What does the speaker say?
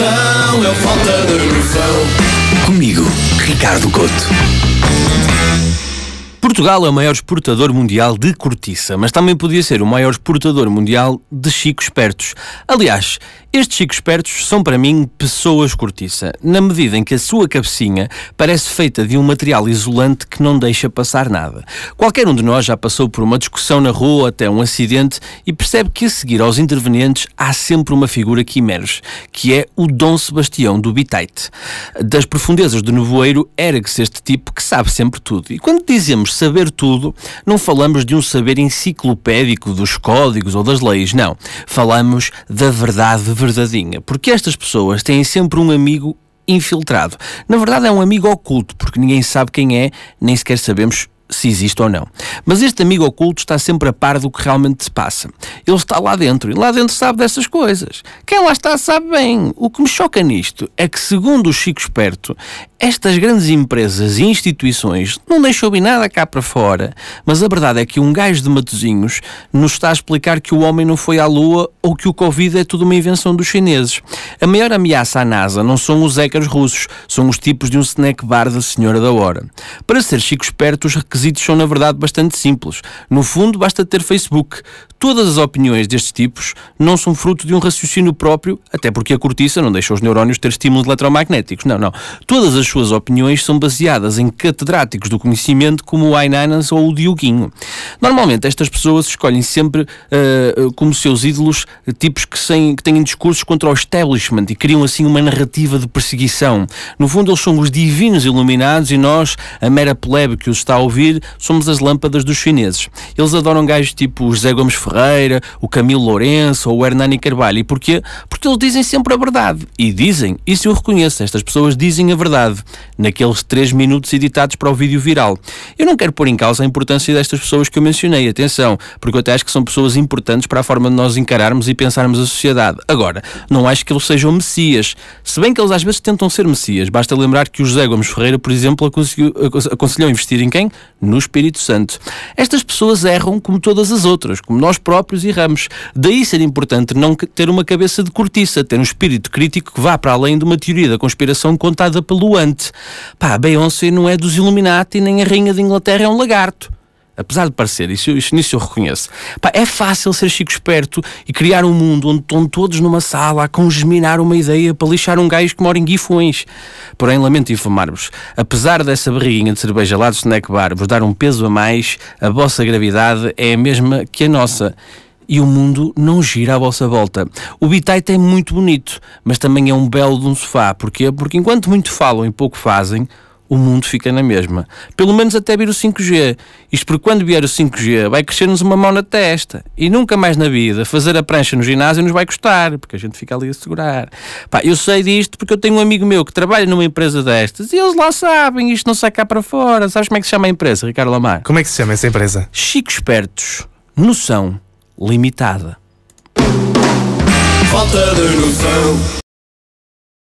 uma falta de. Comigo, Ricardo Couto. Portugal é o maior exportador mundial de cortiça, mas também podia ser o maior exportador mundial de chicos espertos. Aliás, estes chicos espertos são para mim pessoas cortiça, na medida em que a sua cabecinha parece feita de um material isolante que não deixa passar nada. Qualquer um de nós já passou por uma discussão na rua, até um acidente, e percebe que a seguir aos intervenientes há sempre uma figura que emerge, que é o Dom Sebastião do Bitite. Das profundezas do nevoeiro ergue-se este tipo que sabe sempre tudo. E quando dizemos saber tudo, não falamos de um saber enciclopédico dos códigos ou das leis, não. Falamos da verdade verdadeinha, porque estas pessoas têm sempre um amigo infiltrado. Na verdade, é um amigo oculto, porque ninguém sabe quem é, nem sequer sabemos se existe ou não. Mas este amigo oculto está sempre a par do que realmente se passa. Ele está lá dentro e lá dentro sabe dessas coisas. Quem lá está sabe bem. O que me choca nisto é que, segundo o Chico Esperto, estas grandes empresas e instituições não deixam bem nada cá para fora, mas a verdade é que um gajo de Matozinhos nos está a explicar que o homem não foi à Lua ou que o Covid é tudo uma invenção dos chineses. A maior ameaça à NASA não são os hackers russos, são os tipos de um snack bar da Senhora da Hora. Para ser Chico Esperto, os requisitos são, na verdade, bastante simples. No fundo, basta ter Facebook. Todas as opiniões destes tipos não são fruto de um raciocínio próprio, até porque a cortiça não deixa os neurónios ter estímulos eletromagnéticos. Não, não. Todas as suas opiniões são baseadas em catedráticos do conhecimento como o Ainanas ou o Dioguinho. Normalmente estas pessoas escolhem sempre uh, como seus ídolos tipos que, sem, que têm discursos contra o establishment e criam assim uma narrativa de perseguição. No fundo eles são os divinos iluminados e nós, a mera plebe que os está a ouvir, somos as lâmpadas dos chineses. Eles adoram gajos tipo o José Gomes Ferreira, o Camilo Lourenço ou o Hernani Carvalho. E porquê? Porque eles dizem sempre a verdade. E dizem, isso eu reconheço, estas pessoas dizem a verdade naqueles 3 minutos editados para o vídeo viral. Eu não quero pôr em causa a importância destas pessoas que eu mencionei, atenção, porque eu até acho que são pessoas importantes para a forma de nós encararmos e pensarmos a sociedade. Agora, não acho que eles sejam messias, se bem que eles às vezes tentam ser messias. Basta lembrar que o José Gomes Ferreira, por exemplo, aconselhou investir em quem? No Espírito Santo. Estas pessoas erram como todas as outras, como nós próprios erramos. Daí ser importante não ter uma cabeça de cortiça, ter um espírito crítico que vá para além de uma teoria da conspiração contada pelo ante. Pá, Beyoncé não é dos Illuminati, nem a Rainha de Inglaterra é um lagarto. Apesar de parecer, isso, isso nisso eu reconheço. Pá, é fácil ser chico esperto e criar um mundo onde estão todos numa sala a congeminar uma ideia para lixar um gajo que mora em Guifões. Porém, lamento informar-vos, apesar dessa barriguinha de cerveja lá do snack bar vos dar um peso a mais, a vossa gravidade é a mesma que a nossa e o mundo não gira à vossa volta. O Bitite é muito bonito, mas também é um belo de um sofá. Porquê? Porque enquanto muito falam e pouco fazem, o mundo fica na mesma. Pelo menos até vir o 5G. Isto porque quando vier o 5G vai crescer-nos uma mão na testa. E nunca mais na vida fazer a prancha no ginásio nos vai custar, porque a gente fica ali a segurar. Pá, eu sei disto porque eu tenho um amigo meu que trabalha numa empresa destas e eles lá sabem, isto não sai cá para fora. Sabes como é que se chama a empresa, Ricardo Lamar? Como é que se chama essa empresa? Chico Espertos. Noção limitada. Falta de noção.